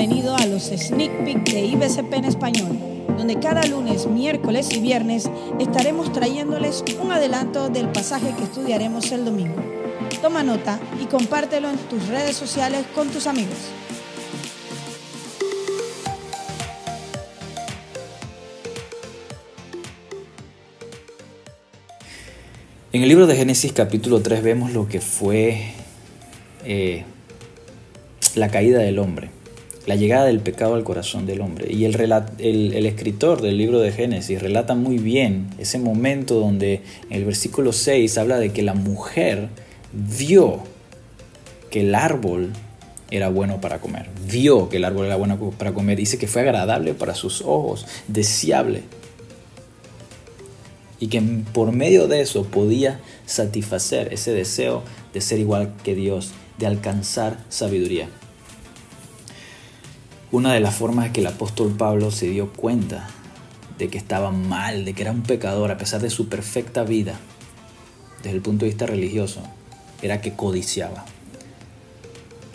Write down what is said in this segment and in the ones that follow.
bienvenido a los Sneak Peek de IBCP en español, donde cada lunes, miércoles y viernes estaremos trayéndoles un adelanto del pasaje que estudiaremos el domingo. Toma nota y compártelo en tus redes sociales con tus amigos. En el libro de Génesis capítulo 3 vemos lo que fue eh, la caída del hombre, la llegada del pecado al corazón del hombre. Y el, el, escritor del libro de Génesis relata muy bien ese momento donde en el versículo 6 habla de que la mujer vio que el árbol era bueno para comer. Vio que el árbol era bueno para comer. Dice que fue agradable para sus ojos, deseable. Y que por medio de eso podía satisfacer ese deseo de ser igual que Dios, de alcanzar sabiduría. Una de las formas que el apóstol Pablo se dio cuenta de que estaba mal, de que era un pecador a pesar de su perfecta vida, desde el punto de vista religioso, era que codiciaba.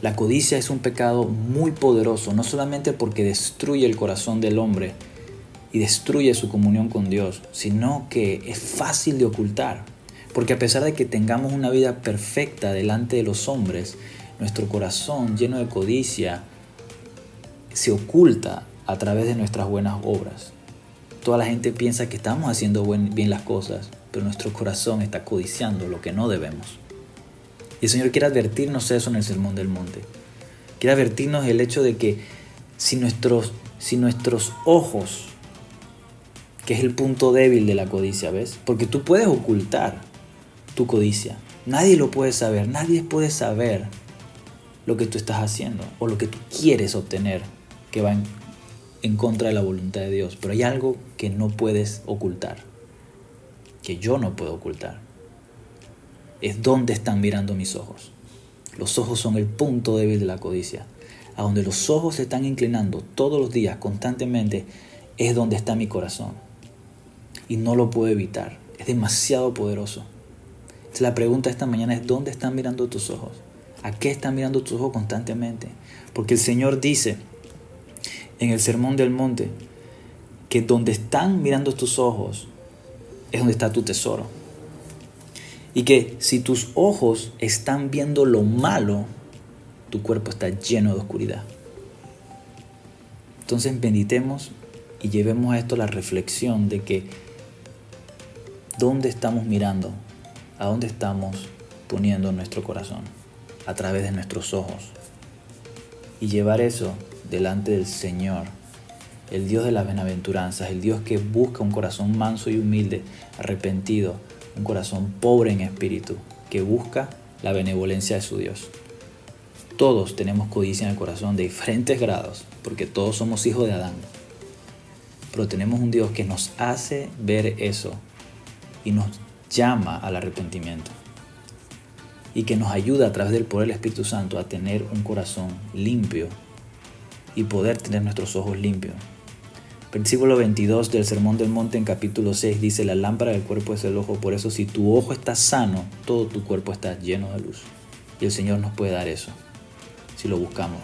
La codicia es un pecado muy poderoso, no solamente porque destruye el corazón del hombre y destruye su comunión con Dios, sino que es fácil de ocultar. Porque a pesar de que tengamos una vida perfecta delante de los hombres, nuestro corazón lleno de codicia se oculta a través de nuestras buenas obras. Toda la gente piensa que estamos haciendo bien las cosas, pero nuestro corazón está codiciando lo que no debemos. Y el Señor quiere advertirnos eso en el Sermón del Monte. Quiere advertirnos el hecho de que si nuestros, si nuestros ojos, que es el punto débil de la codicia, ¿ves? Porque tú puedes ocultar tu codicia. Nadie lo puede saber, nadie puede saber lo que tú estás haciendo o lo que tú quieres obtener que va en, contra de la voluntad de Dios. Pero hay algo que no puedes ocultar, que yo no puedo ocultar. Es donde están mirando mis ojos. Los ojos son el punto débil de la codicia. A donde los ojos se están inclinando todos los días, constantemente, es donde está mi corazón. Y no lo puedo evitar. Es demasiado poderoso. La pregunta esta mañana es, ¿dónde están mirando tus ojos? ¿A qué están mirando tus ojos constantemente? Porque el Señor dice en el Sermón del Monte que donde están mirando tus ojos es donde está tu tesoro. Y que si tus ojos están viendo lo malo, tu cuerpo está lleno de oscuridad. Entonces benditemos y llevemos a esto la reflexión de que dónde estamos mirando a dónde estamos poniendo nuestro corazón a través de nuestros ojos. Y llevar eso delante del Señor, el Dios de las bienaventuranzas, el Dios que busca un corazón manso y humilde, arrepentido, un corazón pobre en espíritu, que busca la benevolencia de su Dios. Todos tenemos codicia en el corazón de diferentes grados, porque todos somos hijos de Adán. Pero tenemos un Dios que nos hace ver eso y nos llama al arrepentimiento y que nos ayuda a través del poder del Espíritu Santo a tener un corazón limpio y poder tener nuestros ojos limpios. Versículo 22 del Sermón del Monte en capítulo 6 dice, la lámpara del cuerpo es el ojo, por eso si tu ojo está sano, todo tu cuerpo está lleno de luz. Y el Señor nos puede dar eso, si lo buscamos.